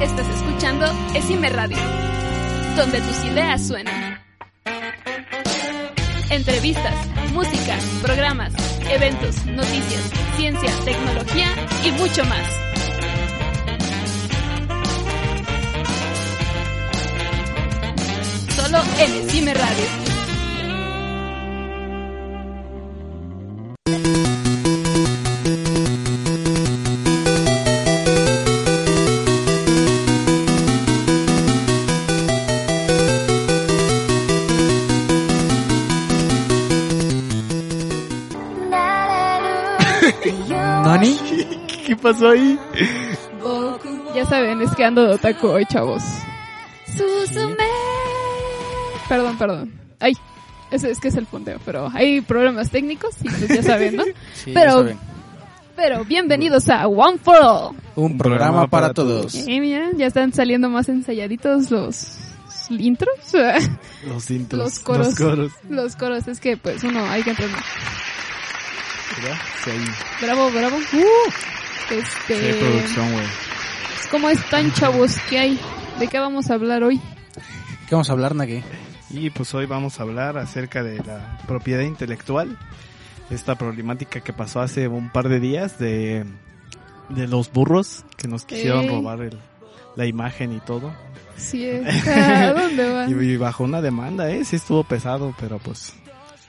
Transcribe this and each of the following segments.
Estás escuchando Esime Radio, donde tus ideas suenan. Entrevistas, música, programas, eventos, noticias, ciencia, tecnología y mucho más. Solo en Esime Radio. Pasó ahí? Ya saben, es que ando de otaku hoy, chavos. Perdón, perdón. Ay, ese es que es el fondeo, pero hay problemas técnicos y pues ya saben, ¿no? Sí, Pero- ya saben. Pero bienvenidos a One for All. Un programa para todos. Eh, mira, ya están saliendo más ensayaditos los intros, Los intros. Los coros. Los coros. los coros. Es que pues uno hay que entrenar. ¿Verdad? Sí, ahí. Bravo, bravo. Uh, este, Sí, producción, güey. ¿Cómo están, chavos? ¿Qué hay? ¿De qué vamos a hablar hoy? ¿Qué vamos a hablar, Nagui? Y pues hoy vamos a hablar acerca de la propiedad intelectual. Esta problemática que pasó hace un par de días de, de los burros que nos quisieron Ey. robar el, la imagen y todo. Sí, es. ¿A dónde van? Y, y bajo una demanda, ¿eh? Sí estuvo pesado, pero pues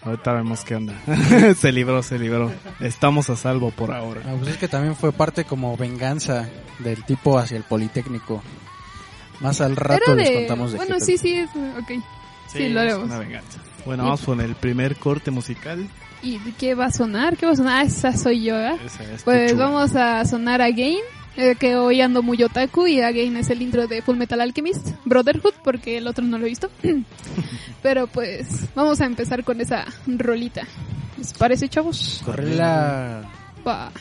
ahorita vemos qué onda. se libró, se libró. Estamos a salvo por ahora. Ah, pues es que también fue parte como venganza del tipo hacia el Politécnico. Más al rato Era les de... contamos de Bueno, qué sí, sí, es... ok. Sí, lo es haremos. una venganza. Bueno, vamos con el primer corte musical. ¿Y de qué va a sonar? ¿Qué va a sonar? Ah, esa soy yo, ¿eh? Esa es Pues vamos a sonar Again, eh, que hoy ando muy otaku y Again es el intro de Full Metal Alchemist, Brotherhood, porque el otro no lo he visto. Pero pues vamos a empezar con esa rolita. ¿Les parece, chavos? Correla. Va.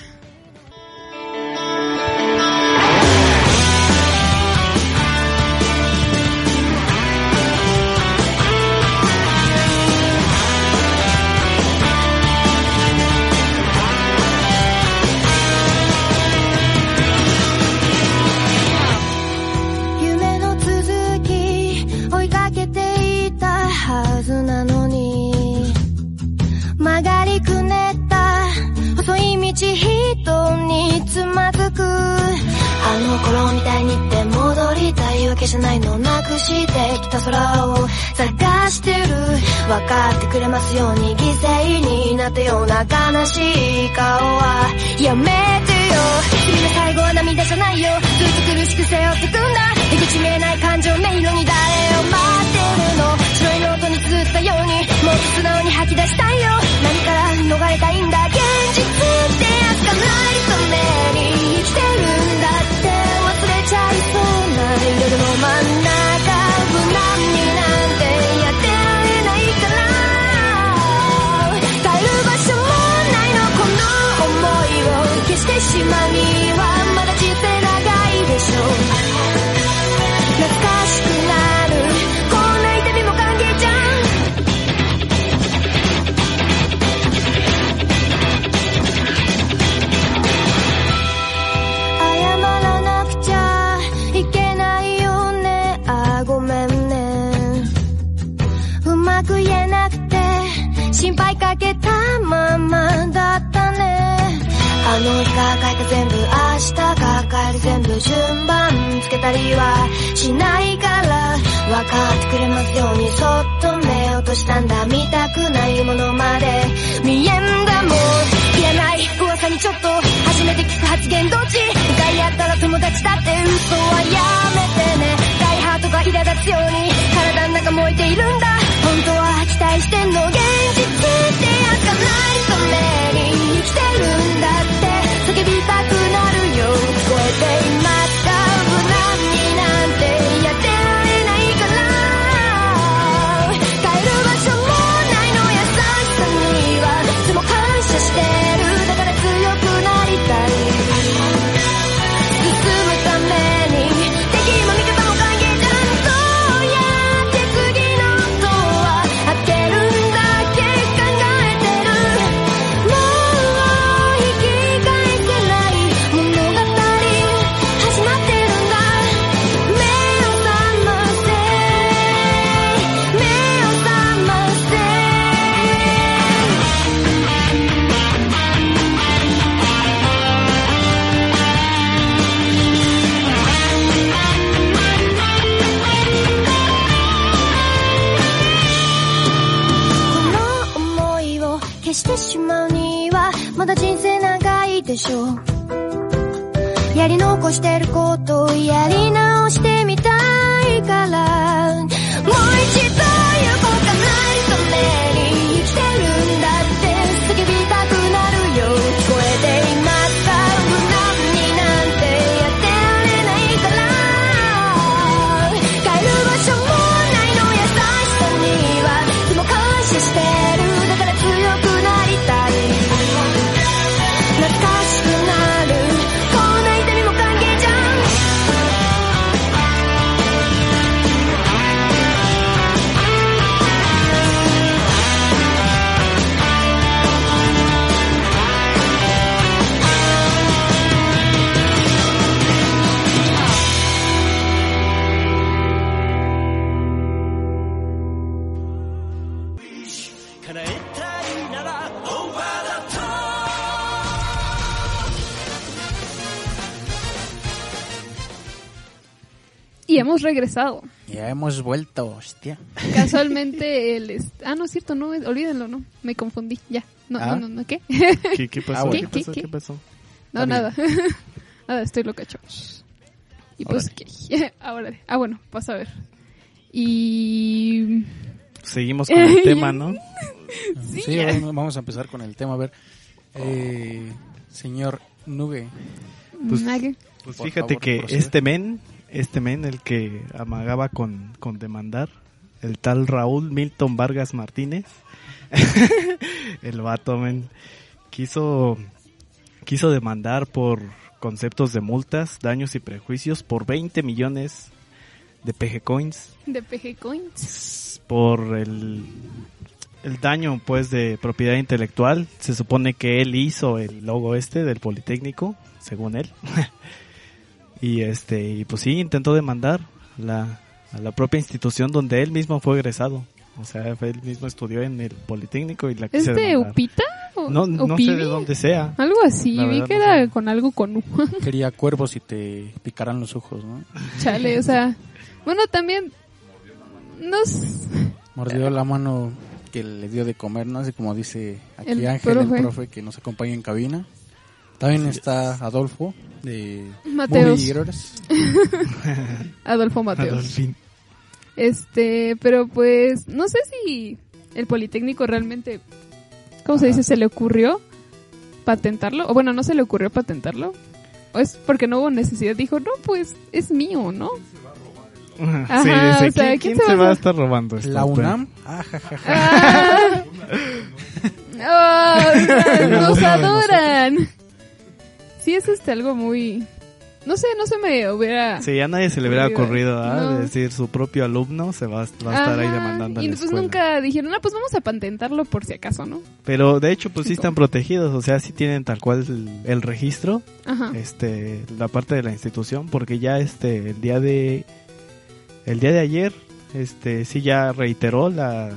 の頃みたいにって戻りたいわけじゃないのなくしてきた空を探してる分かってくれますように犠牲になったような悲しい顔はやめてよ君の最後は涙じゃないよずっと苦しく背負ってくんだ出口見えない感情迷路に誰を待ってるの白いノートに綴ったよ。うにもっと素直に吐き出したいよ。何から逃れたいんだ。現実ってやつがないために生きてるんだ。ちゃいそうな夜の真ん中無難になんてやってられないから帰る場所もないのこの想いを消してしまうにはあの日抱えた全部明日抱える全部順番つけたりはしないから分かってくれますようにそっと目落としたんだ見たくないものまで見えんだもん。いらない噂にちょっと初めて聞く発言どっち？向かい合ったら友達だって嘘はやめてね。ダイハートが苛立つように。体の中燃えているんだ本当は期待してんの現実ってやつがない。しょやり残してることやり直 hemos regresado. Ya hemos vuelto, hostia. Casualmente el... Ah, no es cierto, no, olvídenlo, no. Me confundí, ya. No, Ah. no, no, no, ¿qué? ¿Qué, qué pasó? Ah, ¿Qué, bueno. pasó? ¿Qué, ¿Qué qué? pasó? No, Está nada. nada, estoy loca, chavos. Y pues, ¿qué? Ahora, ah, bueno, vas a ver. Y... Seguimos con el tema, ¿no? Sí, bueno, vamos a empezar con el tema. A ver, eh, señor Nube, Pues- Pues fíjate favor, que este men, este men, el que amagaba con, con demandar, el tal Raúl Milton Vargas Martínez, el vato, men, quiso, quiso demandar por conceptos de multas, daños y prejuicios por 20 millones de PG Coins De PG Coins. por el, el daño pues de propiedad intelectual. Se supone que él hizo el logo este del Politécnico, según él. y este y pues sí intentó demandar la, a la propia institución donde él mismo fue egresado. O sea, fue- él mismo estudió en el Politécnico y la ¿Es de. Upita? ¿O, No, o no sé de dónde sea. Algo así, La vi verdad que no era sé. con algo con U. quería cuervos y te picarán los ojos, ¿no? Chale, o sea... Bueno, también... No s- Mordió la mano que le dio de comer, ¿no? Así como dice aquí El Ángel, profe. el profe que nos acompaña en cabina. También está Adolfo de Mateos. Adolfo Mateos. Adolfín. Este, pero pues no sé si el Politécnico realmente, ¿cómo se dice? ¿Se le ocurrió patentarlo? O bueno, no se le ocurrió patentarlo. O es porque no hubo necesidad. Dijo, no, pues es mío, ¿no? Ajá, sí, o dice, sea, ¿quién, ¿quién quién se se va va a- a estar robando esto? La UNAM. Ah, ja, ja, ja. Ah. Ah, o sea, nos adoran. Sí, es este algo muy... No sé, no se me hubiera... Sí, a nadie se le hubiera Ocurrido. ¿ah? No. decir su propio alumno se va, a- va a estar ahí demandando Y la pues nunca dijeron, ah, pues vamos a patentarlo por si acaso, ¿no? Pero de hecho, pues sí están protegidos, o sea, sí tienen tal cual el, el registro, Ajá. este, la parte de la institución, porque ya este, el día de, el día de ayer, este, sí ya reiteró la,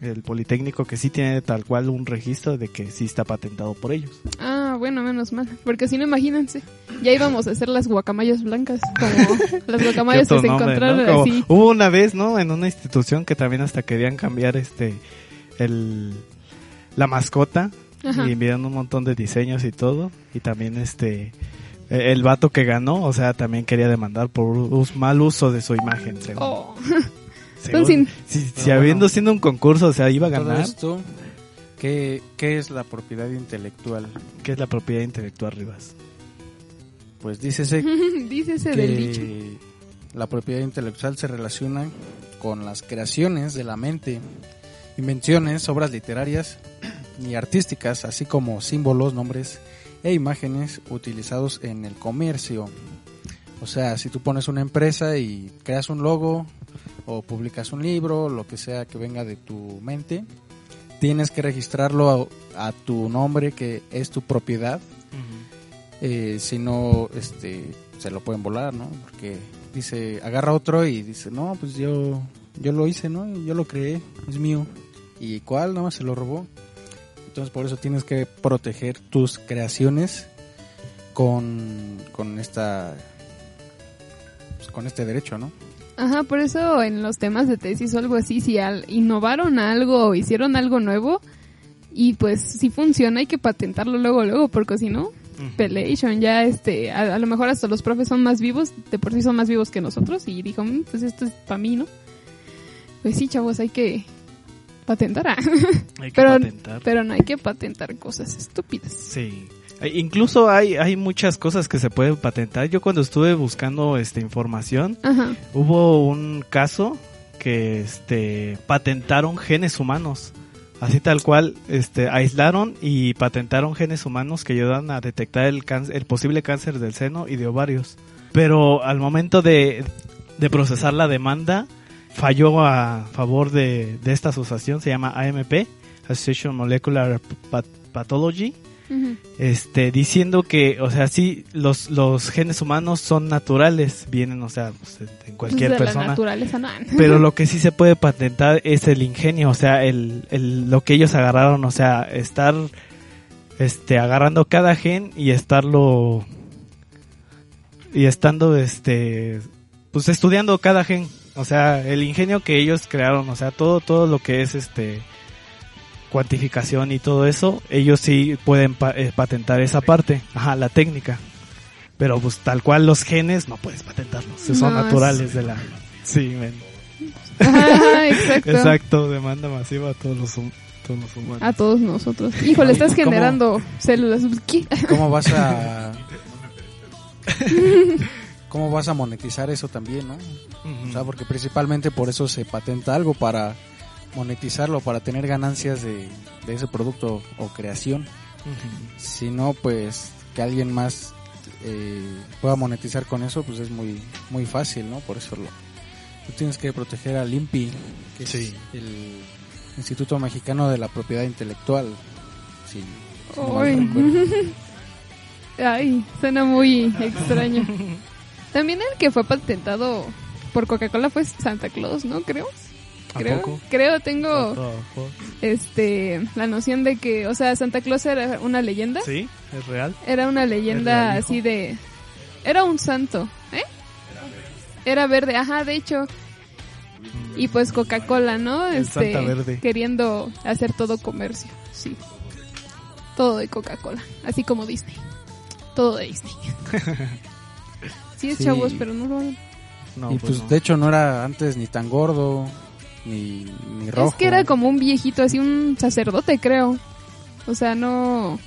el Politécnico que sí tiene tal cual un registro de que sí está patentado por ellos. Ah, bueno, menos mal. Porque si no, imagínense. Ya íbamos a hacer las guacamayas blancas. Como las guacamayas ¿Qué que se nombre, encontraron no? Así. Hubo una vez, ¿no? En una institución que también hasta querían cambiar este, el, la mascota Ajá. y enviaron un montón de diseños y todo y también este eh, el vato que ganó o sea también quería demandar por mal uso de su imagen según, Oh. según- sin- si, si Pero habiendo bueno. siendo un concurso o sea iba a Todo ganar esto, ¿qué, ¿qué es la propiedad intelectual? que es la propiedad intelectual Rivas Pues dícese Dícese del dicho. que la propiedad intelectual se relaciona con las creaciones de la mente, invenciones, obras literarias y artísticas, así como símbolos, nombres e imágenes utilizados en el comercio. O sea, si tú pones una empresa y creas un logo o publicas un libro, lo que sea que venga de tu mente, tienes que registrarlo a, a tu nombre que es tu propiedad eh, si no, este, se lo pueden volar, ¿no? Porque dice, agarra otro y dice, no, pues yo, yo lo hice, ¿no? Yo lo creé, es mío. ¿Y cuál? No, se lo robó. Entonces por eso tienes que proteger tus creaciones con, con esta, pues, con este derecho, ¿no? Ajá, por eso en los temas de tesis o algo así, si al- innovaron algo o hicieron algo nuevo, Y pues si funciona hay que patentarlo luego, luego, porque si no, Pelation ya este, a, a lo mejor hasta los profes son más vivos, de por sí son más vivos que nosotros y dijo, "Mm, pues esto es para mí, ¿no? Pues sí, chavos, hay que patentar. ah. Hay que pero, patentar. pero no hay que patentar cosas estúpidas. Sí. Eh, Incluso hay, hay muchas cosas que se pueden patentar. Yo cuando estuve buscando esta información, Ajá. hubo un caso que este patentaron genes humanos. Así tal cual, este aislaron y patentaron genes humanos que ayudan a detectar el cáncer, el posible cáncer del seno y de ovarios. Pero al momento de, de procesar la demanda, falló a favor de, de esta asociación, se llama AMP, Association Molecular Path- Este diciendo que o sea sí los los genes humanos son naturales vienen o sea pues, en cualquier de la persona. naturaleza, no. pero lo que sí se puede patentar es el ingenio o sea el, el lo que ellos agarraron o sea estar este agarrando cada gen y estarlo y estando este pues estudiando cada gen. O sea el ingenio que ellos crearon o sea todo todo lo que es este cuantificación y todo eso, ellos sí pueden pa- eh, patentar esa parte, ajá, la técnica. Pero pues tal cual los genes no puedes patentarlos, son No, naturales de la... Sí, men. Ajá, exacto. Exacto, demanda masiva a todos los, todos los humanos. A todos nosotros. Híjole, estás ¿Cómo? generando células. ¿Qué? ¿Cómo vas a... ¿Cómo vas a monetizar eso también, no? O sea, porque principalmente por eso se patenta algo, para monetizarlo, para tener ganancias de, de ese producto o creación. Si no, pues que alguien más eh, pueda monetizar con eso, pues es muy muy fácil, ¿no? Por eso lo, tú tienes que proteger al INPI, que Sí. es el Instituto Mexicano de la Propiedad Intelectual. Sí, si. Ay, suena muy extraño. También el que fue patentado por Coca-Cola fue Santa Claus, ¿no? Creo. ¿A Creo, poco? creo tengo este la noción de que, o sea, Santa Claus era una leyenda. Sí, es real. Era una leyenda real, así de era un santo, ¿eh? Era verde, ajá, de hecho. Y pues Coca-Cola, ¿no? El Este, Santa Verde. queriendo hacer todo comercio, sí. Todo de Coca-Cola, así como Disney. Todo de Disney. sí es Sí. chavos, pero no lo. No, y pues pues no. de hecho no era antes ni tan gordo, ni, ni rojo. Es que era como un viejito, así un sacerdote, creo. O sea, no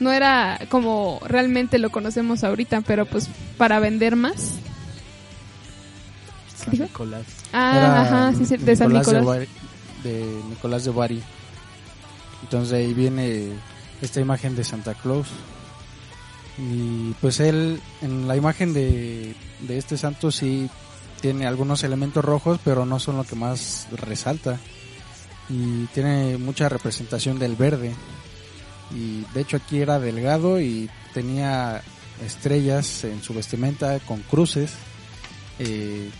no era como realmente lo conocemos ahorita, pero pues para vender más. San dijo? Nicolás. Ah, Era ajá, sí, sí, de San Nicolás Nicolás. Bari- de Nicolás de Bari. Entonces ahí viene esta imagen de Santa Claus. Y pues él, en la imagen de, de este santo sí tiene algunos elementos rojos, pero no son lo que más resalta. Y tiene mucha representación del verde. Y de hecho aquí era delgado y tenía estrellas en su vestimenta con cruces. Eh,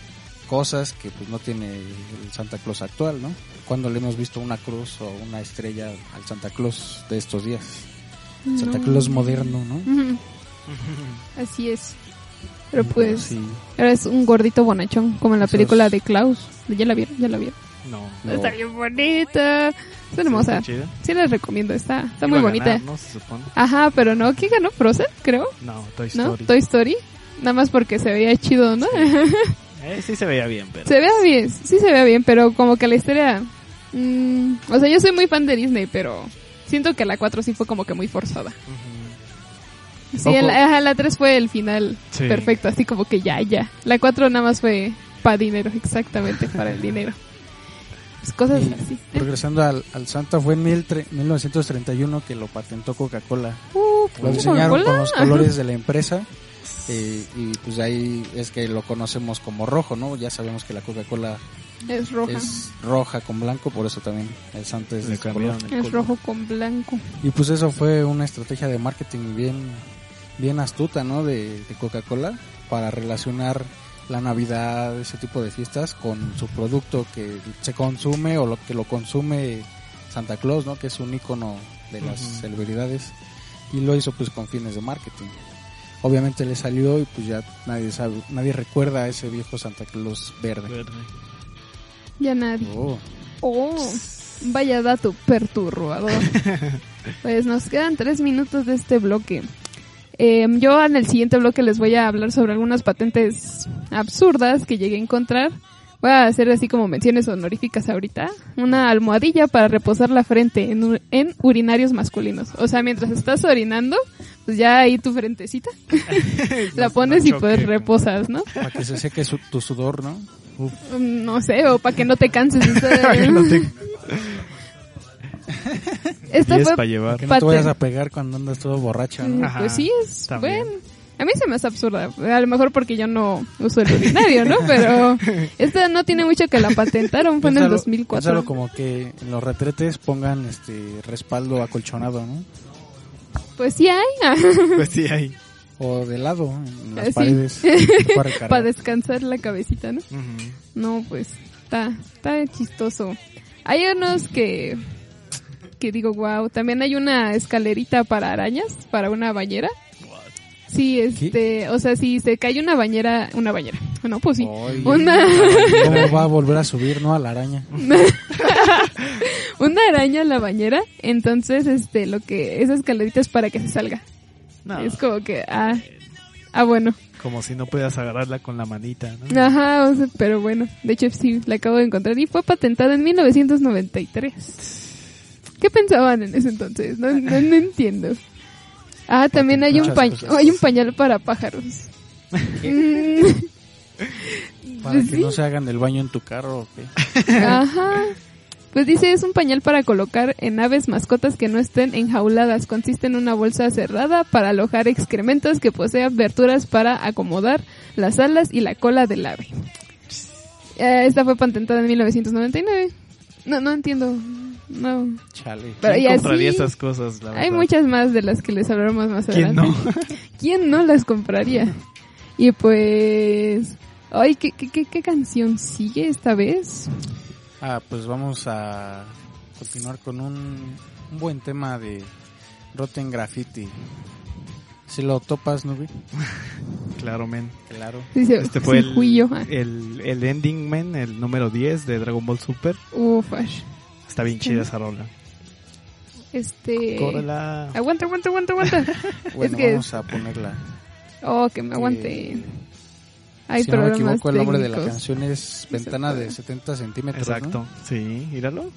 cosas que pues no tiene el Santa Claus actual, ¿no? Cuando le hemos visto una cruz o una estrella al Santa Claus de estos días. Santa No. Claus moderno, ¿no? Así es. Pero pues, Sí, ahora es un gordito bonachón, como en la Esos- película de Klaus. ¿Ya la vieron? ¿Ya la vieron? No. no. Está bien bonita. Es hermosa. Sí les recomiendo, está, está Iba muy bonita. ganar, ¿no? Se supone. Ajá, pero no, ¿quién ganó? Frozen, creo. No, Toy ¿No? Story. Toy Story. Nada más porque se veía chido, ¿no? Eh, sí se veía bien, pero... se veía bien, sí se veía bien, pero como que la historia... mm, o sea, yo soy muy fan de Disney, pero siento que la 4 sí fue como que muy forzada. Sí, Ojo. el- ajá, la 3 fue el final Sí. perfecto, así como que ya, ya. La 4 nada más fue para dinero, exactamente para el dinero. Pues cosas Y así. regresando al, al Santa, fue en mil tre- 1931 que lo patentó Coca-Cola. Uh, Lo diseñaron con los colores de la empresa. eh, y pues ahí es que lo conocemos como rojo, ¿no? Ya sabemos que la Coca-Cola Es roja. Es, es roja con blanco, por eso también el Santa es de color. el color. rojo con blanco. Y pues eso fue una estrategia de marketing bien, bien astuta, ¿no? De, de Coca-Cola para relacionar la Navidad, ese tipo de fiestas con su producto que se consume o lo que lo consume Santa Claus, ¿no? Que es un icono de las celebridades y lo hizo pues con fines de marketing. Obviamente le salió y pues ya nadie sabe, nadie recuerda a ese viejo Santa Claus verde. Verde. Ya nadie. Oh. Oh. Vaya dato perturbador. pues nos quedan tres minutos de este bloque. Eh, yo en el siguiente bloque les voy a hablar sobre algunas patentes absurdas que llegué a encontrar. Voy a hacer así como menciones honoríficas ahorita. Una almohadilla para reposar la frente en, urinarios masculinos. O sea, mientras estás orinando, pues ya ahí tu frentecita la pones y no pues reposas, ¿no? Para que se seque su- tu sudor, ¿no? Mm, No sé, o para que no te canses. Para que no te- Esta Y es fue para llevar. Que no te vayas a pegar cuando andas todo borracho, ¿no? Ajá, pues sí, es también. bueno. A mí se me hace absurda. A lo mejor porque yo no uso el urinario, ¿no? Pero esta no tiene mucho que la patentaron. Fue en el Piénsalo- 2004. piénsalo como que en los retretes pongan este respaldo acolchonado, ¿no? Pues sí hay. Pues sí, hay. O de lado, en las Sí. paredes. para. Para descansar la cabecita, ¿no? Ujú. No, pues está, está chistoso. Hay unos que, que digo, wow. También hay una escalerita para arañas, para una bañera. Sí, este, o sea, si se cae una bañera, una bañera. No, pues sí. Una, ¿Cómo va a volver a subir, no? A la araña. una araña en la bañera, entonces, este, lo que, esa escalerita es para que se salga. No, Es como que, ah, ah, bueno. como si no puedas agarrarla con la manita, ¿no? Ajá, o sea, pero bueno, de hecho sí, la acabo de encontrar y fue patentada en 1993. ¿Qué pensaban en ese entonces? No, no, no entiendo. Ah, también hay un, hay un pañal para pájaros. Para que sí. no se hagan del baño en tu carro. ¿o qué? Ajá. Pues dice, es un pañal para colocar en aves mascotas que no estén enjauladas. Consiste en una bolsa cerrada para alojar excrementos que posee aberturas para acomodar las alas y la cola del ave. Eh, esta fue patentada en 1999. No, no entiendo. No. Chale. Pero ¿Quién y así, compraría esas cosas, la hay muchas más de las que les hablaremos más ¿Quién adelante. no? ¿Quién no las compraría? Y pues... Ay, ¿qué, qué, qué, qué canción sigue esta vez? Ah, pues vamos a continuar con un, un buen tema de Rotten Graffiti. Si lo topas, Nubi. Claro, men. Claro. Este fue sí, el, Juillo, el, el ending, men, el número 10 de Dragon Ball Super. Uf, ash. Está bien chida esa rola. Este... Córrela. Aguanta, aguanta, aguanta, aguanta. Bueno, que- vamos a ponerla. Oh, que me aguante. Hay si no me equivoco, el nombre de la canción es Ventana de 70 centímetros. ¿no? Exacto. Sí, míralo.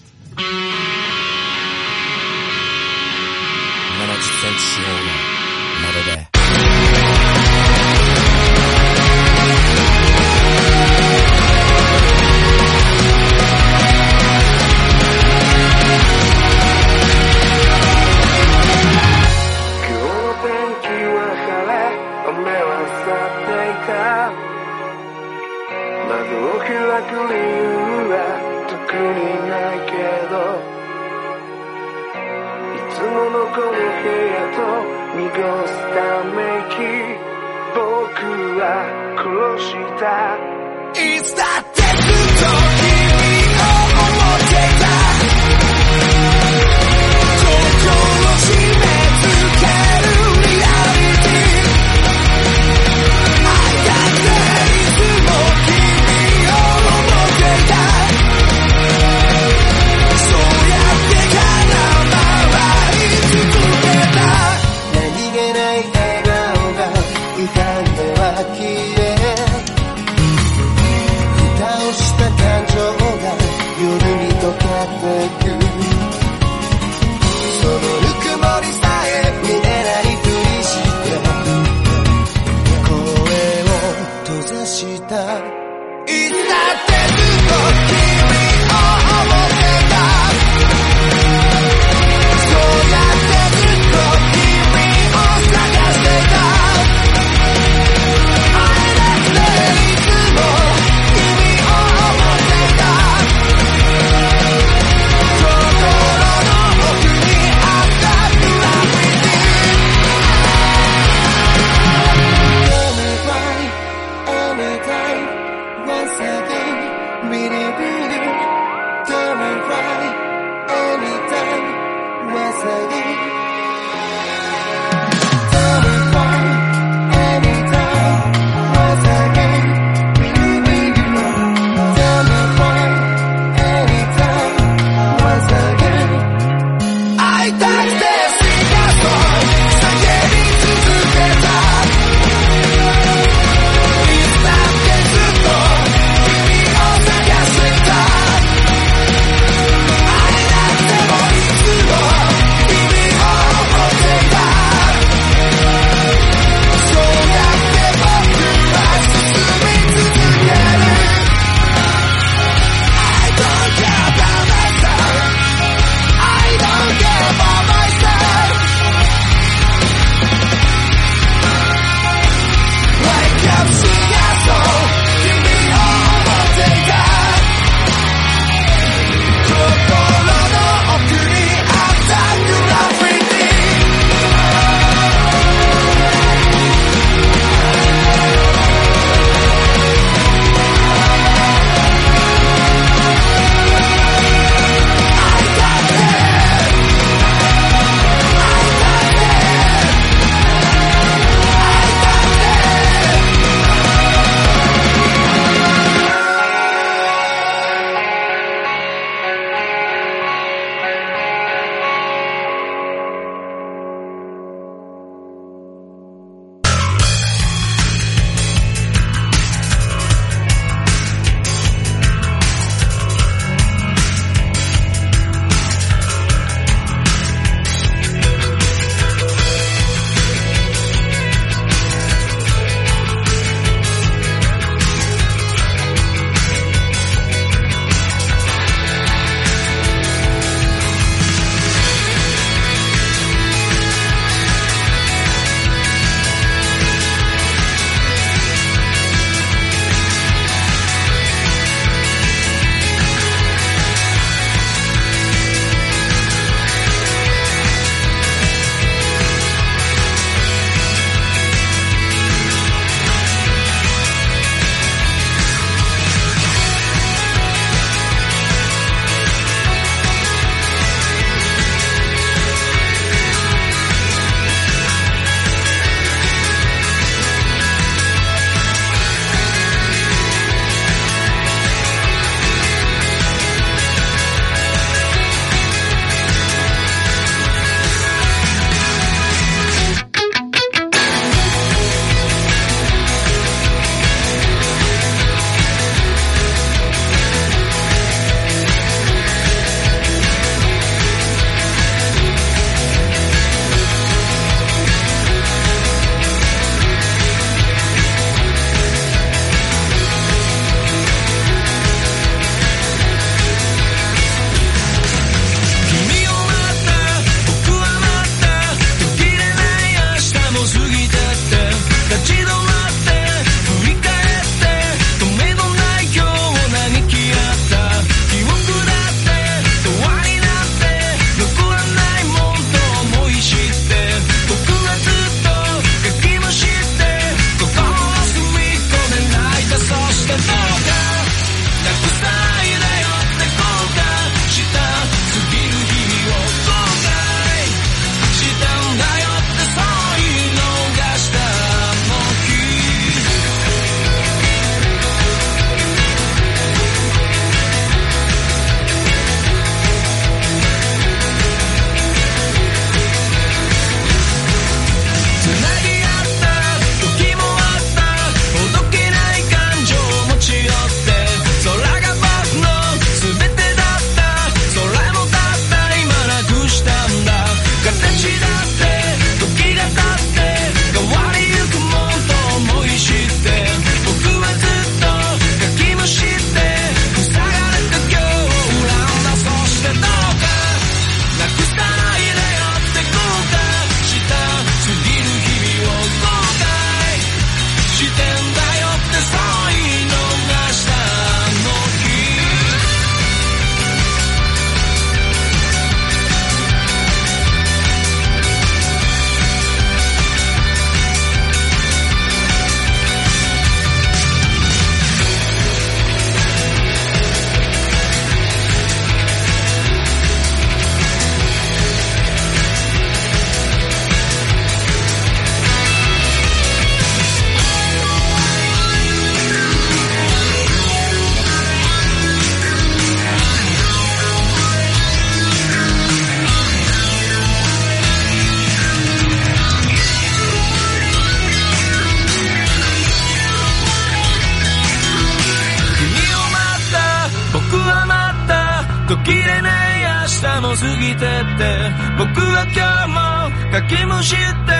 途切れない明日も過ぎてって。僕は今日もかきむしって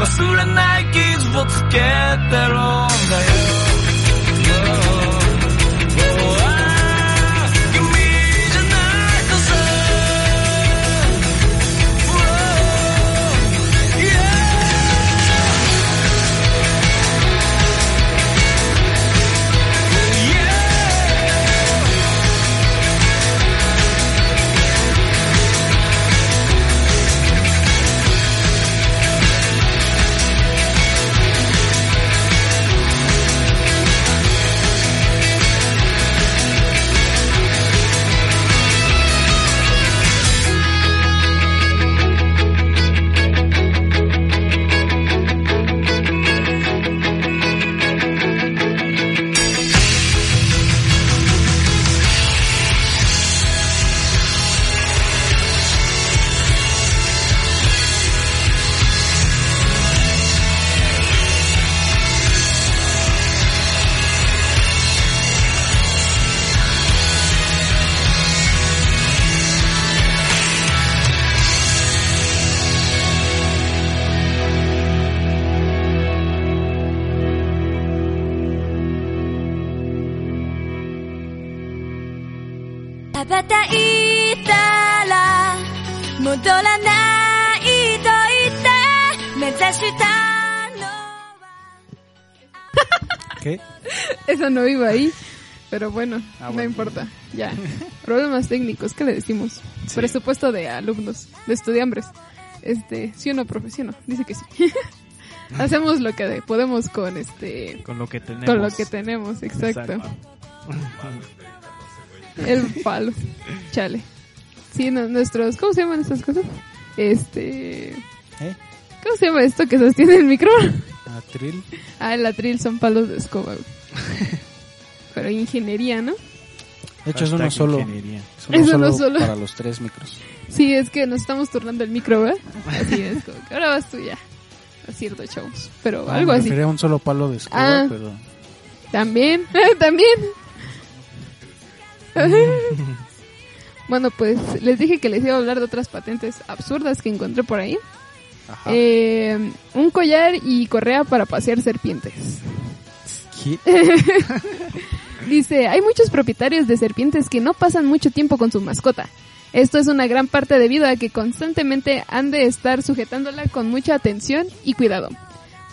忘れない傷をつけてるんだよ。No iba ahí. Pero bueno, Ah, no importa. Ya. Problemas técnicos, ¿qué le decimos? Presupuesto de alumnos, de estudiambres. Este, sí o no. Dice que sí. Hacemos lo que podemos con este Con lo que tenemos. con lo que tenemos, exacto. El palo. Chale. Sí, no- nuestros, ¿cómo se llaman estas cosas? Este, ¿Eh? ¿cómo se llama esto que sostiene el micro? Atril. Ah, el atril son palos de escoba. güey. Pero ingeniería, ¿no? De hecho, es uno solo. Es uno Es uno solo, solo. para los tres micros. Sí, es que nos estamos turnando el micro, ¿verdad? Así es, como que ahora vas tú ya. Es cierto, chavos. Pero No, algo me así. refería a un solo palo de escoba, Ah. pero... También, también. bueno, pues les dije que les iba a hablar de otras patentes absurdas que encontré por ahí. Ajá. Eh, un collar y correa para pasear serpientes. Dice, hay muchos propietarios de serpientes que no pasan mucho tiempo con su mascota. Esto es una gran parte debido a que constantemente han de estar sujetándola con mucha atención y cuidado.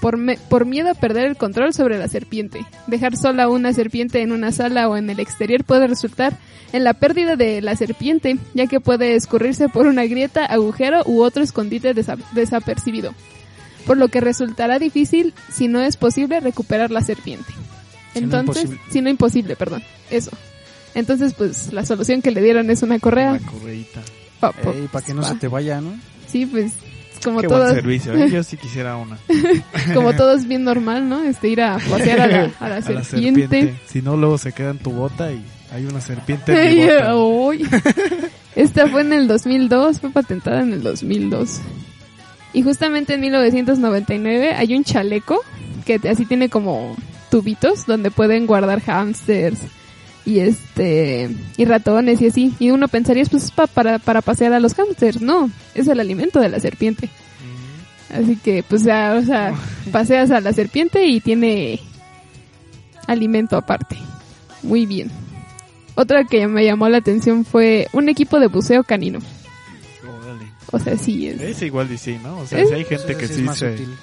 Por, por miedo a perder el control sobre la serpiente. Dejar sola una serpiente en una sala o en el exterior puede resultar en la pérdida de la serpiente, ya que puede escurrirse por una grieta, agujero u otro escondite desa- desapercibido. Por lo que resultará difícil, si no es posible, recuperar la serpiente. Si no Entonces, imposible. si no imposible, perdón, eso. Entonces, pues la solución que le dieron es una correa. Una correíta. Pa- pa- Ey, para que no se te vaya, ¿no? Sí, pues como Qué buen todos, servicio. ¿eh? Yo sí quisiera una. como todos bien normal, ¿no? Este ir a pasear a la, a la A la serpiente. Si no, luego se queda en tu bota y hay una serpiente en mi bota. uy. Esta fue en el 2002, fue patentada en el 2002. Y justamente en 1999 hay un chaleco que así tiene como tubitos donde pueden guardar hamsters y este y ratones y así. Y uno pensaría, pues es pa- para, para pasear a los hamsters. No, es el alimento de la serpiente. Así que, pues, ya, o sea, paseas a la serpiente y tiene alimento aparte. Muy bien. Otra que me llamó la atención fue un equipo de buceo canino. Órale. O sea, sí es. Es igual sí, ¿no? O sea, Es- si hay gente que sí sí es más se... útil.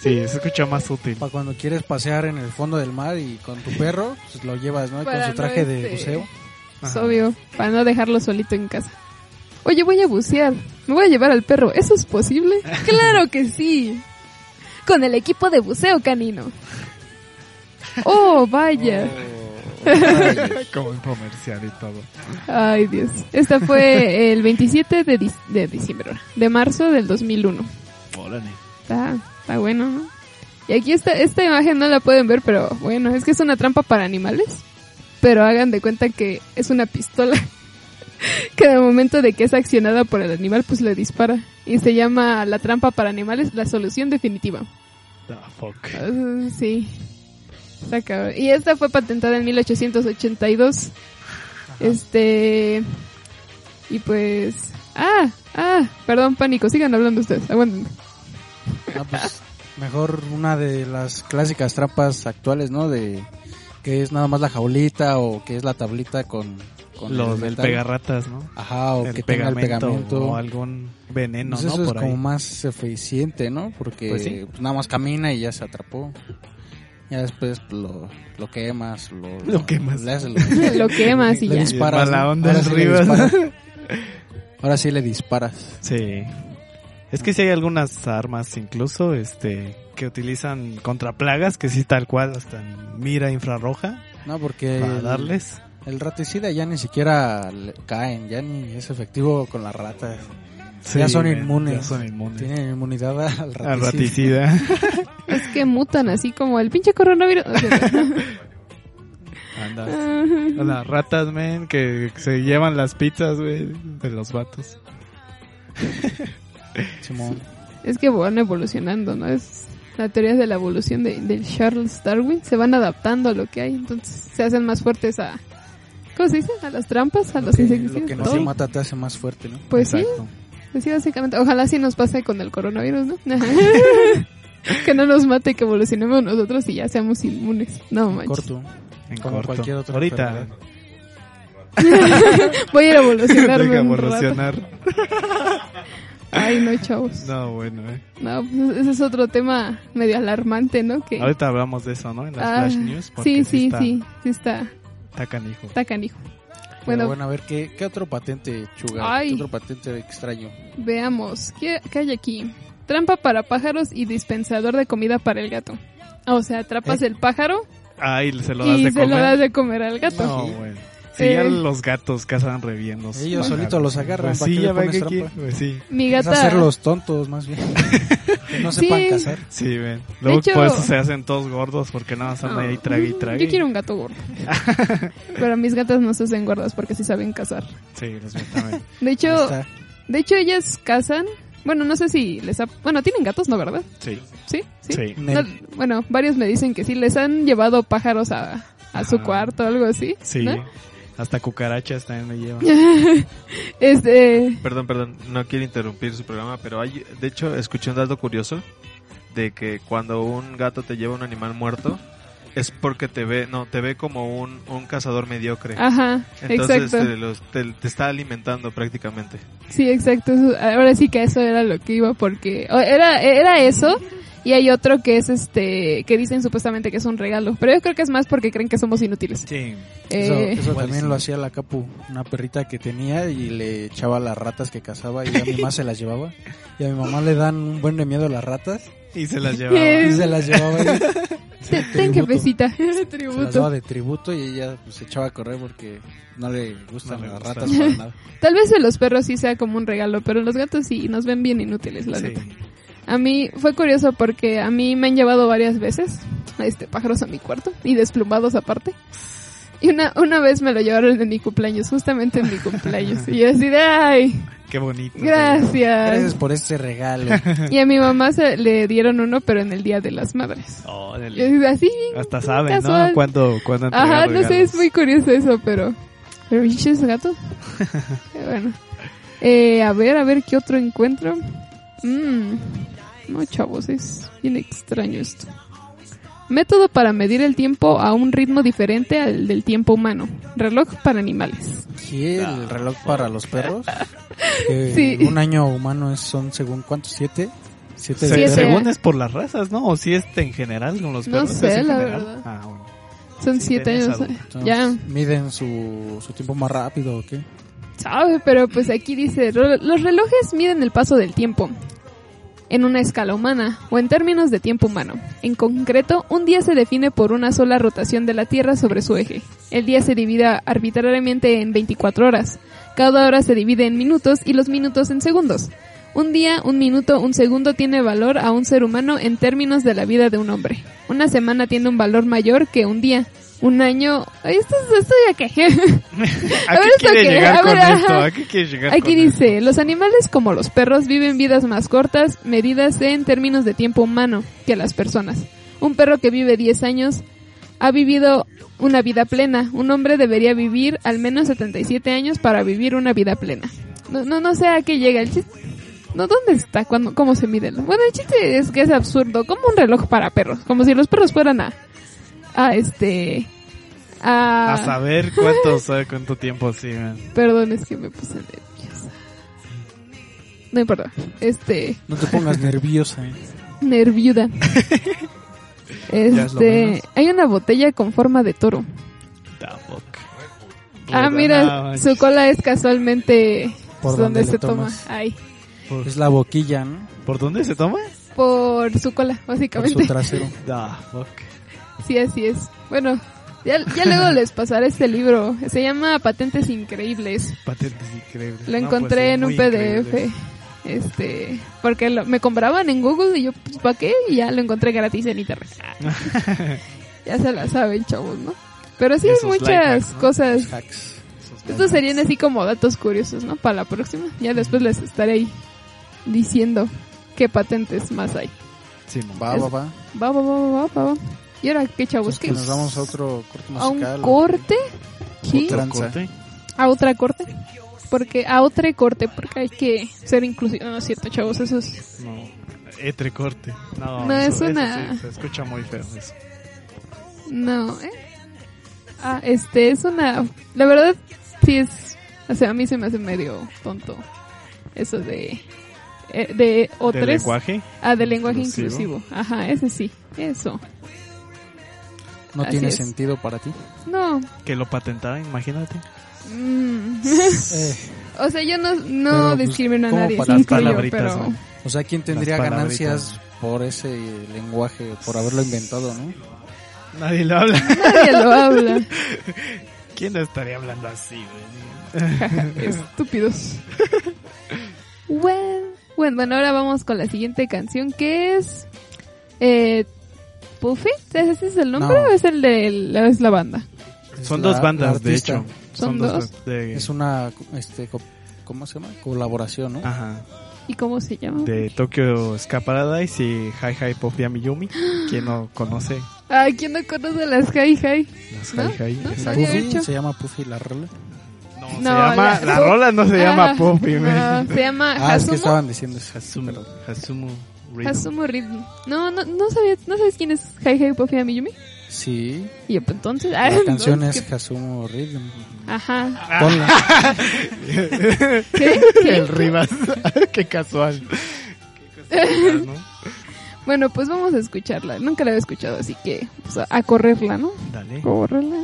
Sí, se escucha más útil. Para cuando quieres pasear en el fondo del mar y con tu perro, pues lo llevas, ¿no? Para con su no, traje de este, buceo. Es obvio, para no dejarlo solito en casa. Oye, voy a bucear. Me voy a llevar al perro. ¿Eso es posible? claro que sí. Con el equipo de buceo canino. Oh, vaya. Como un comercial y todo. Ay, Dios. Esta fue el 27 de, de diciembre, de marzo del 2001. Órale. Está, está bueno, ¿no? Y aquí esta, esta imagen no la pueden ver, pero bueno, es que es una trampa para animales. Pero hagan de cuenta que es una pistola que al momento de que es accionada por el animal, pues le dispara. Y se llama la trampa para animales la solución definitiva. The fuck. Ah, sí. Está cabrón. Y esta fue patentada en 1882. Este. Y pues. Ah, ah, perdón, pánico, sigan hablando ustedes, aguántenme. Ah, pues, mejor una de las clásicas trampas actuales, ¿no? De que es nada más la jaulita o que es la tablita con, con Los del pegarratas, ¿no? Ajá, o el que tenga el pegamento. o algún veneno, Pues ¿no? eso Por es como más eficiente, ¿no? Porque Pues sí. pues, nada más camina y ya se atrapó. Ya después lo, lo quemas, lo, Lo quemas. le haces lo- Lo quemas y le ya. disparas. ¿no? onda arriba. Ahora sí le disparas. Sí. Es que sí hay algunas armas incluso este que utilizan contra plagas que sí tal cual hasta en mira infrarroja No, porque para el, darles. el raticida ya ni siquiera le- caen, ya ni es efectivo con las ratas. Sí, ya son inmunes. Ya son inmunes. Tienen inmunidad al raticida. Al raticida. Es que mutan así como el pinche coronavirus. Andas. Las ratas, men, que se llevan las pizzas, güey, de los vatos. Es que van evolucionando, ¿no? Es la teoría de la evolución de, del Charles Darwin. Se van adaptando a lo que hay, entonces se hacen más fuertes a... ¿Cómo se dice? A las trampas, a los Lo que- insecticidas. Lo que no se mata te hace más fuerte, ¿no? Pues sí, Exacto. Pues sí, básicamente. Ojalá sí nos pase con el coronavirus, ¿no? que no nos mate, que evolucionemos nosotros y ya seamos inmunes. No manches. Corto. En Como corto. cualquier otra Ahorita. Voy a ir a evolucionarme evolucionar. Ay, no, chavos. No, bueno, eh. No, pues ese es otro tema medio alarmante, ¿no? Que... Ahorita hablamos de eso, ¿no? En las Ah, flash news. sí, sí, está, sí, sí está, Está canijo. está canijo. Bueno, bueno, a ver, ¿qué, qué otro patente, Chuga? Ay. ¿Qué otro patente extraño? veamos, ¿qué, qué hay aquí? Trampa para pájaros y dispensador de comida para el gato. O sea, atrapas ¿Eh? el pájaro Ay, se lo das y de se comer. lo das de comer al gato. No, güey. Sí, Eh. ya los gatos cazan re bien los Ellos solitos los agarran, Pues ¿para sí, ya ve que aquí- pues sí. Mi Es gata... hacerlos tontos, más bien. que no Sí. sepan cazar. Sí, ven. Luego hecho- por eso se hacen todos gordos porque nada más andan ahí trague y trague. Yo quiero un gato gordo. Pero mis gatas no se hacen gordas porque sí saben cazar. Sí, los también. De hecho, de hecho ellas cazan. Bueno, no sé si les ha... Bueno, tienen gatos, ¿no, verdad? Sí, Sí, sí. sí. No, bueno, varios me dicen que sí, les han llevado pájaros a, a su cuarto o algo así. Sí. ¿no? Hasta cucarachas también me llevan. Este, Perdón, perdón, no quiero interrumpir su programa, pero hay, de hecho, escuché un dato curioso de que cuando un gato te lleva un animal muerto es porque te ve, no, te ve como un, un cazador mediocre. ajá, Entonces exacto. te, los- te- te está alimentando prácticamente. Sí, exacto. Ahora sí que eso era lo que iba porque era era eso y hay otro que es este que dicen supuestamente que es un regalo, pero yo creo que es más porque creen que somos inútiles. Sí. Eso, Eh, eso también sí. lo hacía la Capu, una perrita que tenía y le echaba las ratas que cazaba y a mi mamá se las llevaba. Y a mi mamá le dan un buen de miedo las ratas Y se las y llevaba. se las llevaba y te- ten tributo. jefecita, se las daba tributo. de tributo y ella pues, se echaba a correr porque no le gustan No las ratas para nada. Tal vez en los perros sí sea como un regalo, pero los gatos sí nos ven bien inútiles, la Sí. neta. A mí fue curioso porque a mí me han llevado varias veces este pájaros a mi cuarto y desplumados aparte. Y una, una vez me lo llevaron en mi cumpleaños, justamente en mi cumpleaños. Y yo así de, ay, Qué bonito. Gracias gracias. por este regalo. Y a mi mamá se le dieron uno, pero en el Día de las Madres. Y yo así, Hasta saben, casual. ¿no? Cuando, cuando ajá, no sé, regalos. es muy curioso eso, pero... Pero pinches gatos. Qué bueno. Eh, a ver, a ver qué otro encuentro. Mm, no, chavos, es bien extraño esto. Método para medir el tiempo a un ritmo diferente al del tiempo humano. Reloj para animales. ¿Qué? ¿El reloj para los perros? Sí. Un año humano es, son según cuántos, siete? Siete, Siete. según es por las razas, ¿no? O si es en general con los No perros. sé, ¿es en la general? verdad. Ah, bueno. Son Sí, siete años. Entonces, Ya. ¿Miden su, su tiempo más rápido o qué? Sabe, pero pues aquí dice, "Ro- los relojes miden el paso del tiempo en una escala humana o en términos de tiempo humano. En concreto, un día se define por una sola rotación de la Tierra sobre su eje. El día se divide arbitrariamente en 24 horas. Cada hora se divide en minutos y los minutos en segundos. Un día, un minuto, un segundo tiene valor a un ser humano en términos de la vida de un hombre. Una semana tiene un valor mayor que un día. Un año... Ay, Esto, esto ya que... ¿A, A qué ver, ¿esto quiere qué? llegar A con esto? ¿A qué quiere llegar Aquí con dice, los animales como los perros viven vidas más cortas, medidas en términos de tiempo humano, que las personas. Un perro que vive 10 años ha vivido una vida plena. Un hombre debería vivir al menos 77 años para vivir una vida plena. No, no, no sé a qué llega el chiste. No, ¿dónde está? cuando ¿Cómo se mide? Bueno, el chiste es que es absurdo. Como un reloj para perros. Como si los perros fueran a... A este... A... A saber cuánto, sabe cuánto tiempo siguen. Perdón, es que me puse nerviosa. No importa. Este... No te pongas nerviosa. ¿eh? Nerviuda. es Este... menos. Hay una botella con forma de toro. Ah, mira, su cola es casualmente Por donde donde se toma. Ahí. Por, Es la boquilla, ¿no? ¿por dónde se toma? Por su cola, Por básicamente. su trasero. The fuck. Sí, así es. Bueno, ya, ya luego les pasaré este libro. Se llama Patentes Increíbles. Patentes increíbles. Lo No, encontré pues, sí, en un PDF. increíbles. Este, porque lo- me compraban en Google y yo, pues, ¿para qué? Y ya lo encontré gratis en internet. ya se la saben, chavos, ¿no? Pero sí hay Esos muchas hacks, ¿no? cosas. Hacks. Estos serían así como datos curiosos, ¿no? Para la próxima. Ya después les estaré ahí diciendo qué patentes más hay. Sí. Va, va, va. Va, va, va, va, va, va. Y ahora, ¿qué chavos? ¿Qué? nos vamos a otro corte ¿A un musical. corte? Sí. Otra. ¿Otro corte? ¿A otra corte? Porque, a otra corte, porque hay que ser inclusivos. No, no es cierto, chavos, eso es... No. Etre corte. No, No, eso- es una- eso sí, se escucha muy feo eso. No, ¿eh? Ah, este, es una... La verdad, sí es... O sea, a mí se me hace medio tonto eso de... eh, de ¿De otros. lenguaje? Ah, de lenguaje Inclusivo. inclusivo. Ajá, ese sí, eso. No Así tiene es. sentido para ti. No. Que lo patentaran, imagínate. Mm. Eh, o sea, yo no, no Pero, pues, discrimino a ¿cómo nadie, para las incluyo, palabritas, pero... no? o sea, ¿quién tendría ganancias por ese lenguaje, por haberlo inventado, no? Nadie lo habla. Nadie lo habla. ¿Quién estaría hablando así, güey? Estúpidos. Bueno, bueno, bueno, ahora vamos con la siguiente canción que es... Eh, ¿Puffy? ¿Ese es el nombre No. o es el de la, es la banda? Es Son la- dos bandas, de hecho. ¿Son dos? de, Es una, este, ¿cómo se llama? Colaboración, ¿no? Ajá. ¿Y cómo se llama? De Tokyo Ska Paradise y Hi Hi Puffy Amiyumi. ¿Quién no conoce Ay, ¿quién no conoce las Hi Hi? las ¿No? Hi Hi? Puffy, se llama Puffy la rola. No, No, se llama, la- la, rola no se llama Ah, Puffy, no, man. se llama Ah, es que Hasumo. estaban diciendo Perdón. Hasumu Rhythm. Hasumo Rhythm. No, no, no sabía, ¿no sabes quién es Hi Hi Puffy Amiyumi? Sí, Y yo, pues entonces, ah, la no, canción es es que- Hasumo Rhythm. Ajá. Ponla. ¿Qué? ¿Qué? El Rivas. Qué casual. Qué casual, ¿no? Bueno, pues vamos a escucharla. Nunca la había escuchado, así que pues, a, a correrla, ¿no? Dale. Correrla.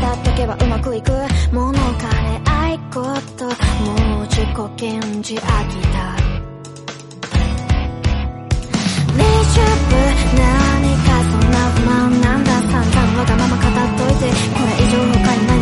だっとけばうまくいくものこもう自己飽きた。シ何かそんな不満なんだ。散々わがまま語っといてこれ以上他にない。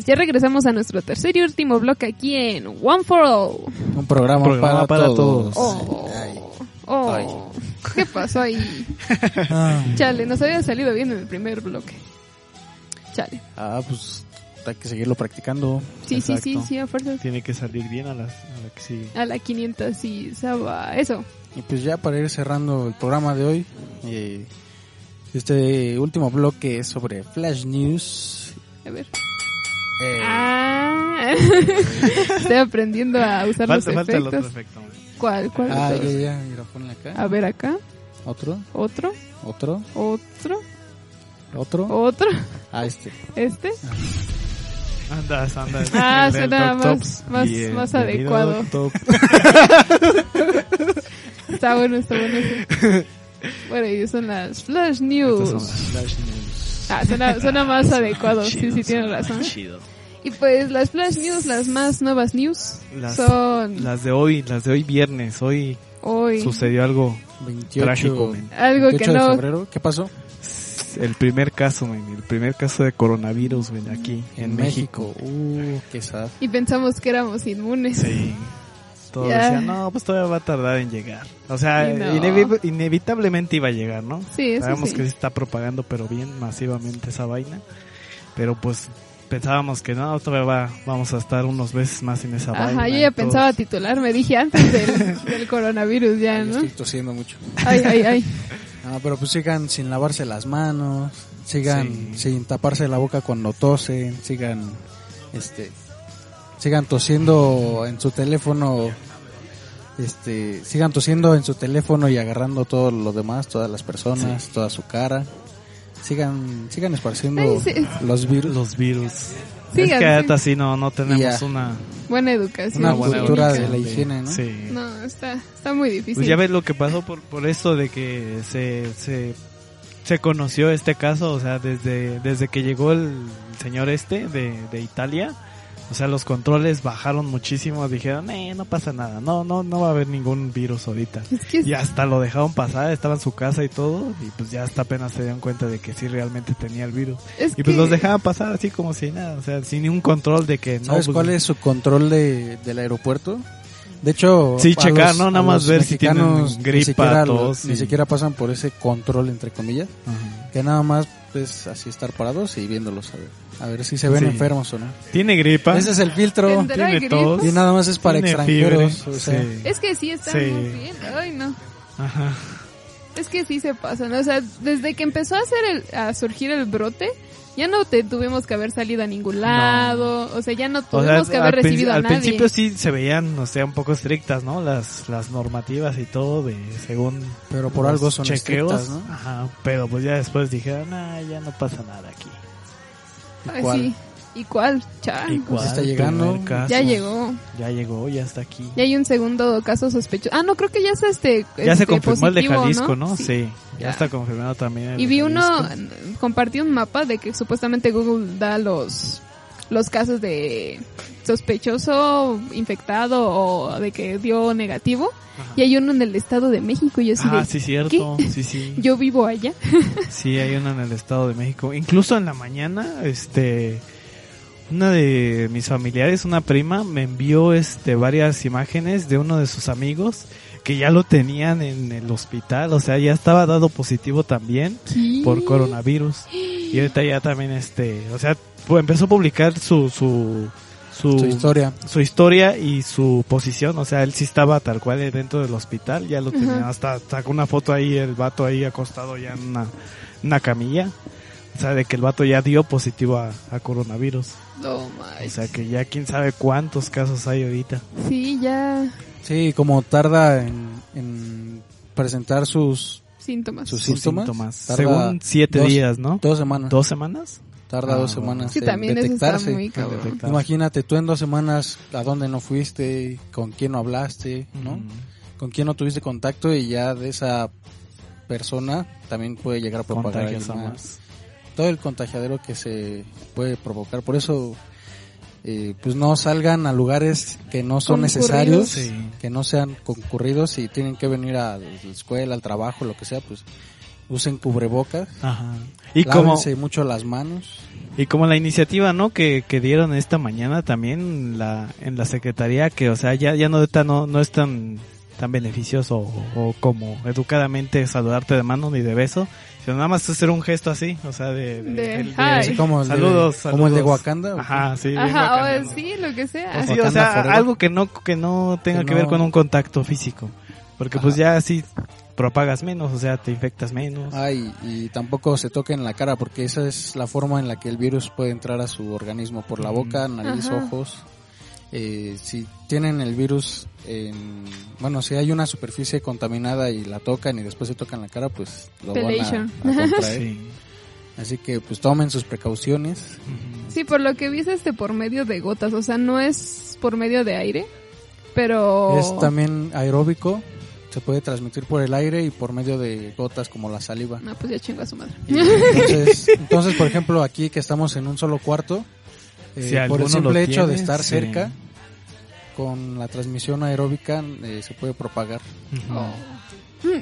Pues ya regresamos a nuestro tercer y último bloque aquí en One for All. Un programa, programa para, para, todos. Oh, todos. Oh, oh, ¿Qué pasó ahí? Ah. Chale, nos había salido bien en el primer bloque. Chale. Ah, pues hay que seguirlo practicando. Sí, Exacto. sí, sí, sí, a fuerza. Tiene que salir bien a, las, a la que sigue. A la 500, sí, Saba, eso. Y pues ya para ir cerrando el programa de hoy, eh, este último bloque es sobre Flash News. A ver. Ah. Estoy aprendiendo a usar los efectos. ¿Cuál? ¿Cuál? Ah, a ver acá. Otro. Otro. Otro. Otro. Otro. Otro. Ah, este. Este. Andas, andas. Ah, ah suena más, más, más adecuado. Está bueno, está bueno. Bueno, y son las Flash News. Ah, suena, suena más adecuado. Sí, Chido, sí, tienes razón. chido. Y pues las Flash News, las más nuevas news, Las, son las de hoy, las de hoy viernes. Hoy hoy. sucedió algo 28, trágico. Algo que 28 de no. febrero. ¿Qué pasó? El primer caso, men, el primer caso de coronavirus, men, aquí en, México. Uh, qué sad. Y pensamos que éramos inmunes. Sí. Todos Ya. decían, no, pues todavía va a tardar en llegar. O sea, no. inevitablemente iba a llegar, ¿no? Sí, eso Sabemos sí. que se está propagando, pero bien masivamente esa vaina. Pero pues pensábamos que no, todavía va- vamos a estar unos meses más en esa vaina. Ajá, yo ya todos- pensaba titularme, dije antes del, del coronavirus ya, ¿no? Estoy tosiendo mucho. Ay, ay, ay. No, pero pues sigan sin lavarse las manos, sigan Sí. sin taparse la boca cuando tosen, sigan este sigan tosiendo en su teléfono este sigan tosiendo en su teléfono y agarrando todo lo demás, todas las personas, toda su cara. Sigan sigan esparciendo Ay, sí. los virus. Los virus. Sigan, es que sí. ahorita sí no, no tenemos Ya. una, Buena educación. Una buena cultura de la higiene, ¿no? Sí. No, está, está muy difícil. Pues ya ves lo que pasó por, por esto de que se, se, se conoció este caso, o sea, desde, desde que llegó el señor este de, de Italia, o sea, los controles bajaron muchísimo, dijeron, eh, no pasa nada, no, no, no va a haber ningún virus ahorita. Es que Y hasta lo dejaron pasar, estaba en su casa y todo, y pues ya hasta apenas se dieron cuenta de que sí realmente tenía el virus. es Y pues que- los dejaban pasar así como si nada, o sea, sin ningún control de que no. ¿Sabes pues, cuál es su control de, del aeropuerto? De hecho, Sí, checar, los- ¿no? Nada más ver si tienen gripa, ni siquiera, lo- tos, ni sí. siquiera pasan por ese control, entre comillas, Ajá. que nada más es así estar parados y viéndolos a ver, a ver si se ven Sí. enfermos o no. Tiene gripa. Ese es el filtro ¿Tendrá tiene tos. y nada más es para extranjeros. fiebre, o sea, sí. Es que sí estamos Sí. bien. Ay, no. Ajá. Es que sí se pasan. O sea, desde que empezó a hacer el, a surgir el brote, ya no te tuvimos que haber salido a ningún lado. O sea, ya no O tuvimos sea, que haber al, recibido a al nadie. principio sí se veían, o sea, un poco estrictas, ¿no? Las, las normativas y todo de según pero por algo son chequeos. estrictas, ¿no? Ajá, pero pues ya después dijeron, ah, ya no pasa nada aquí. Ay, ¿Cuál? sí. ¿Y cuál? Chan. ¿Y Pues cuál está llegando. Ya llegó. Ya llegó, ya está aquí. Ya hay un segundo caso sospechoso. Ah, no, creo que ya es este. Ya se este, confirmó el de positivo, Jalisco, ¿no? Sí. Sí, ya, Ya. está confirmado también el Y de vi uno, Jalisco. compartí un mapa de que supuestamente Google da los los casos de sospechoso, infectado o de que dio negativo. Y hay uno en el Estado de México yo Ah, de, sí, cierto. Sí, sí. yo vivo allá. Sí, hay uno en el Estado de México. Incluso en la mañana, este, una de mis familiares, una prima, me envió este varias imágenes de uno de sus amigos que ya lo tenían en el hospital, o sea, ya estaba dado positivo también por coronavirus. Y ahorita ya también este, o sea, empezó a publicar su su su, Su historia. su historia y su posición, o sea, él sí estaba tal cual dentro del hospital, ya lo tenía, hasta sacó una foto ahí, el vato ahí acostado ya en una, una camilla, o sea, de que el vato ya dio positivo a, a coronavirus, No o sea, que ya quién sabe cuántos casos hay ahorita. Sí, ya Sí, como tarda en, en presentar sus, síntomas. sus Sus síntomas. tarda Según siete dos- días, ¿no? Dos semanas. ¿Dos semanas? Tarda Ah, dos bueno. semanas Sí, en también eso está detectarse. muy. Imagínate tú en dos semanas a dónde no fuiste, con quién no hablaste, ¿no? Con quién no tuviste contacto y ya de esa persona también puede llegar a propagar más. todo el contagiadero que se puede provocar. Por eso, eh, pues no salgan a lugares que no son necesarios, Sí. que no sean concurridos y tienen que venir a la escuela, al trabajo, lo que sea, pues usen cubrebocas, Ajá. Y como, mucho las manos. Y como la iniciativa, ¿no? Que, que dieron esta mañana también la, en la secretaría, que, o sea, ya, ya no, está, no, no es tan, tan beneficioso o, o como educadamente saludarte de mano ni de beso, sino nada más hacer un gesto así, o sea, de, De el hi. Así como el saludos, de, como el de. Wakanda. Ajá, sí. Ajá, o sí, lo que sea. o sea, forever. algo que no, que no tenga Que que ver con un contacto físico. Porque pues ya así propagas menos, o sea, te infectas menos. Ay, y tampoco se toquen la cara porque esa es la forma en la que el virus puede entrar a su organismo por la boca, nariz, Ajá. ojos. Eh, si tienen el virus en, bueno, si hay una superficie contaminada y la tocan y después se tocan la cara, pues lo van a, a contraer. Sí. Así que pues tomen sus precauciones. Sí, por lo que vi es este por medio de gotas, o sea, no es por medio de aire, pero... Es también aeróbico, se puede transmitir por el aire y por medio de gotas como la saliva. No, pues ya chingo a su madre. Entonces, entonces por ejemplo, aquí que estamos en un solo cuarto, eh, Si por el simple hecho de estar sí. cerca, con la transmisión aeróbica eh, se puede propagar. Oh.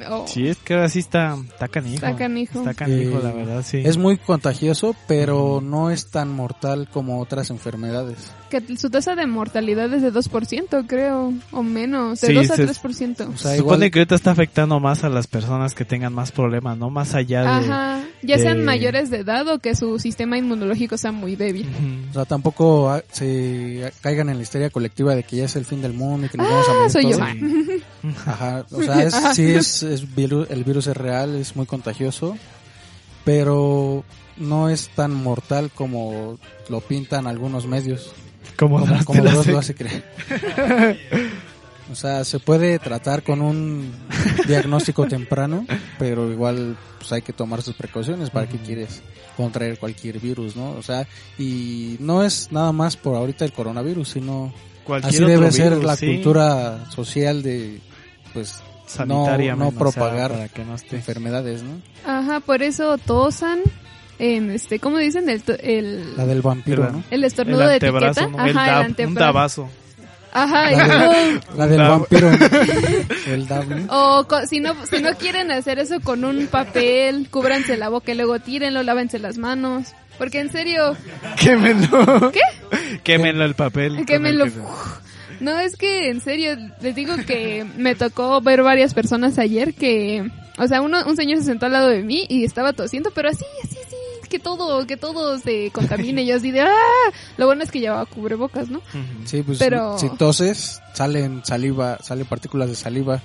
Oh. Sí, es que ahora sí está, está canijo. Está canijo. Está canijo, Eh, la verdad, sí. Es muy contagioso, pero no es tan mortal como otras enfermedades. Que su tasa de mortalidad es de 2%, creo, o menos, de Sí, 2 a se- 3%. O sea, Se igual, supone que ahorita está afectando más a las personas que tengan más problemas, ¿no? Más allá de... Ajá, ya de- sean mayores de edad o que su sistema inmunológico sea muy débil. o sea, tampoco ah, se caigan en la histeria colectiva de que ya es el fin del mundo y que nos vamos a morir Ah, soy yo. todos. Ajá, o sea, es, sí es, es viru- el virus es real, es muy contagioso, pero no es tan mortal como lo pintan algunos medios, Como, como, Dross lo hace creer. O sea, se puede tratar con un diagnóstico temprano, pero igual pues hay que tomar sus precauciones para que quieres contraer cualquier virus, ¿no? O sea, y no es nada más por ahorita el coronavirus, sino Cualquier así debe ser la sí. cultura social de pues Sanitaria, no, no men, o sea, propagar para que no esté... enfermedades, ¿no? Ajá, por eso tosan, en este, ¿cómo dicen? El, to- el, La del vampiro, El- ¿no? el El estornudo de etiqueta. ¿no? El Ajá, dab- el un antebrazo. dabazo. Ajá, La, del- la del Dab. vampiro. El dab, ¿no? O co- si no, si no quieren hacer eso con un papel, cúbranse la boca y luego tírenlo, lávense las manos. Porque en serio, Quémenlo. ¿Qué? Quémenlo el papel. Quémenlo. el que se- no es que en serio, les digo que me tocó ver varias personas ayer que, o sea, uno, un señor se sentó al lado de mí y estaba tosiendo, pero así, así, así, que todo, que todo se contamine. Y yo así de, ¡ah! Lo bueno es que llevaba cubrebocas, ¿no? Sí, pues Pero- si toses, salen saliva, salen partículas de saliva,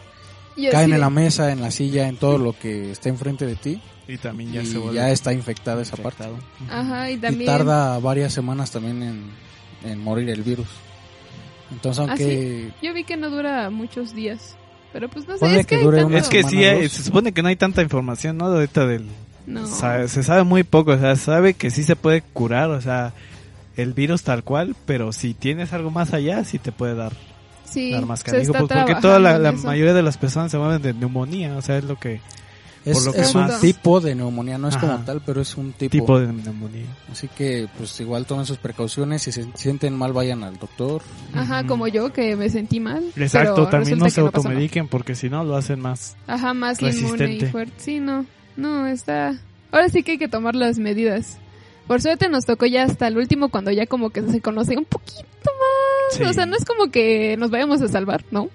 Y yo caen en de- la mesa, en la silla, en todo lo que está enfrente de ti Y también ya y se vuelve ya está infectada esa parte. Ajá, y Y también... tarda varias semanas también en, en morir el virus. Entonces, Ah, aunque Yo vi que no dura muchos días. Pero pues no sé, es que que, dure Es que sí, hay- se supone que no hay tanta información, ¿no? Ahorita del... No. Sabe- se sabe muy poco, o sea, sabe que sí se puede curar, o sea, el virus tal cual, pero si tienes algo más allá, sí te puede dar, Sí, dar más se canijo, está pues, porque toda la, la mayoría de las personas se mueven de neumonía, o sea, es lo que es, por lo que es un más- tipo de neumonía, no es como Ajá. tal, pero es un tipo. tipo de neumonía. Así que pues igual tomen sus precauciones, si se sienten mal vayan al doctor. Ajá, Ujú. como yo que me sentí mal. Exacto, pero también no se nada. automediquen porque si no lo hacen más. Ajá, más inmune y resistente. fuerte. Sí, no. No, está. Ahora sí que hay que tomar las medidas. Por suerte nos tocó ya hasta el último cuando ya como que se conoce un poquito más. Sí. O sea, no es como que nos vayamos a salvar, ¿no?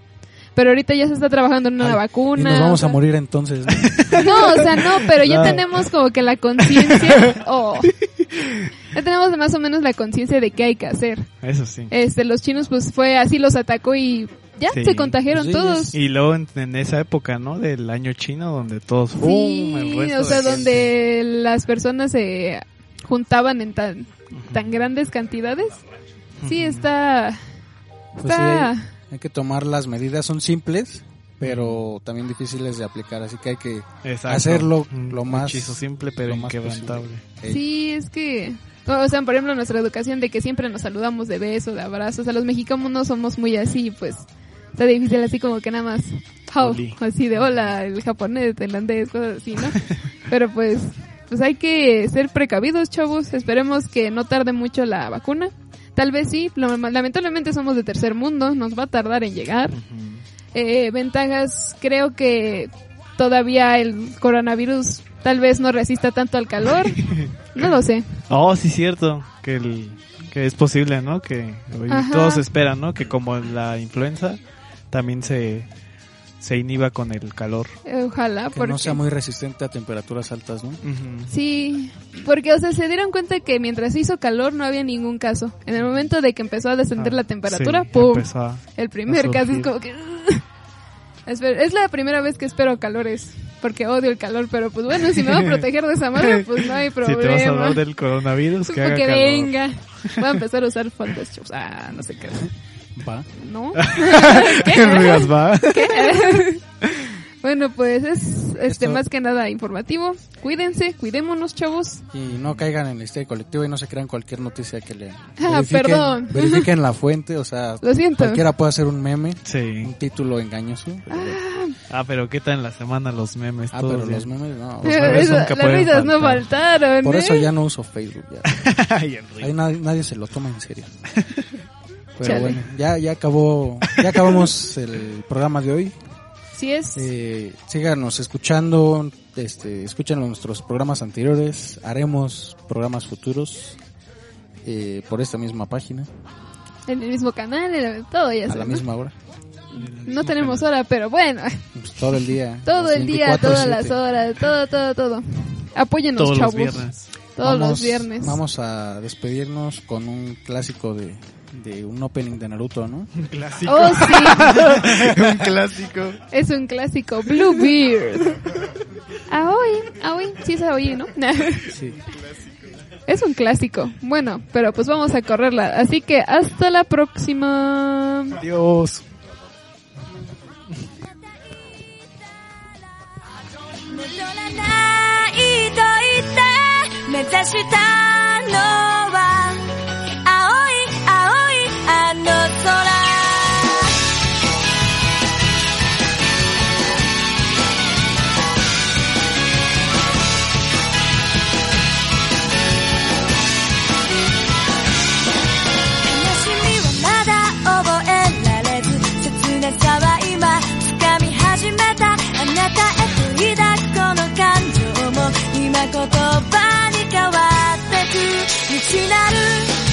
Pero ahorita ya se está trabajando en una Ay, vacuna. y nos vamos o sea- a morir entonces. ¿no? No, o sea, no, pero ya No. tenemos como que la conciencia. oh. Ya tenemos más o menos la conciencia de qué hay que hacer. Eso sí. Este, los chinos pues fue así, los atacó y ya Sí. se contagiaron Sí, todos. Y luego en, en esa época, ¿no? Del año chino donde todos. Sí, el resto o sea, de gente. donde las personas se juntaban en tan, tan grandes cantidades. Sí, está... Pues sí, está... hay, hay que tomar las medidas, son simples, pero también difíciles de aplicar, así que hay que Exacto. hacerlo lo más- hechizo simple pero lo más inquebrantable. Ey, Sí, es que... O sea, por ejemplo, nuestra educación de que siempre nos saludamos de besos, de abrazos. A los mexicanos no somos muy así, pues está difícil así como que nada más... How, así de hola, el japonés, tailandés, cosas así, ¿no? Pero pues, pues hay que ser precavidos, chavos. Esperemos que no tarde mucho la vacuna. Tal vez sí, lamentablemente somos de tercer mundo, nos va a tardar en llegar. Eh, ventajas, creo que todavía el coronavirus tal vez no resista tanto al calor. No lo sé. Oh, sí, cierto. Que, el, que es posible, ¿no? Que todos esperan, ¿no? Que como la influenza también se, se inhiba con el calor. Ojalá, que porque... no sea muy resistente a temperaturas altas, ¿no? Sí, porque, o sea, se dieron cuenta que mientras hizo calor no había ningún caso. En el momento de que empezó a descender Ah, la temperatura, sí, ¡pum! empezó a- El primer a caso es como que... Es la primera vez que espero calores, porque odio el calor, pero pues bueno, si me va a proteger de esa madre, pues no hay Si te vas a problema. hablar del coronavirus, que haga calor. venga. Voy a empezar a usar faldas, chavos. Ah, no sé qué. Va. ¿No? ¿Qué ruidas va? bueno, pues es este Esto- más que nada informativo. Cuídense, cuidémonos, chavos. Y no caigan en la histeria colectiva y no se crean cualquier noticia que lean. Ah, perdón. Verifiquen la fuente, o sea, Lo siento. cualquiera puede hacer un meme, Sí. un título engañoso. pero- Ah, pero ¿qué tal en la semana los memes? ah, todos pero bien? los memes no. Los memes nunca las risas no faltar. faltaron. Por ¿eh? eso ya no uso Facebook. Ya. Ay, Enrique. Ahí nadie, nadie se lo toma en serio. Pero Chale. bueno, ya, ya acabó, ya acabamos el programa de hoy. Sí es. Eh, síganos escuchando, este, escuchen nuestros programas anteriores, haremos programas futuros eh, por esta misma página, En el mismo canal, en el- todo ya a la misma hora, No tenemos hora, pero bueno. pues, todo el día. Todo el día, 24/7. todas las horas, todo, todo, todo. Apóyennos, Todos los chavos. viernes. Todos Vamos- los viernes. Vamos a despedirnos con un clásico de, de un opening de Naruto, ¿no? Un clásico. Oh, sí. un clásico. es un clásico. Bluebeard. Aoi, Aoi. Sí es Aoi, ¿no? Sí. es un clásico. Bueno, pero pues vamos a correrla. Así que hasta la próxima. Adiós. 戻らないと言って目指したのは 」言葉に変わってく。未知なる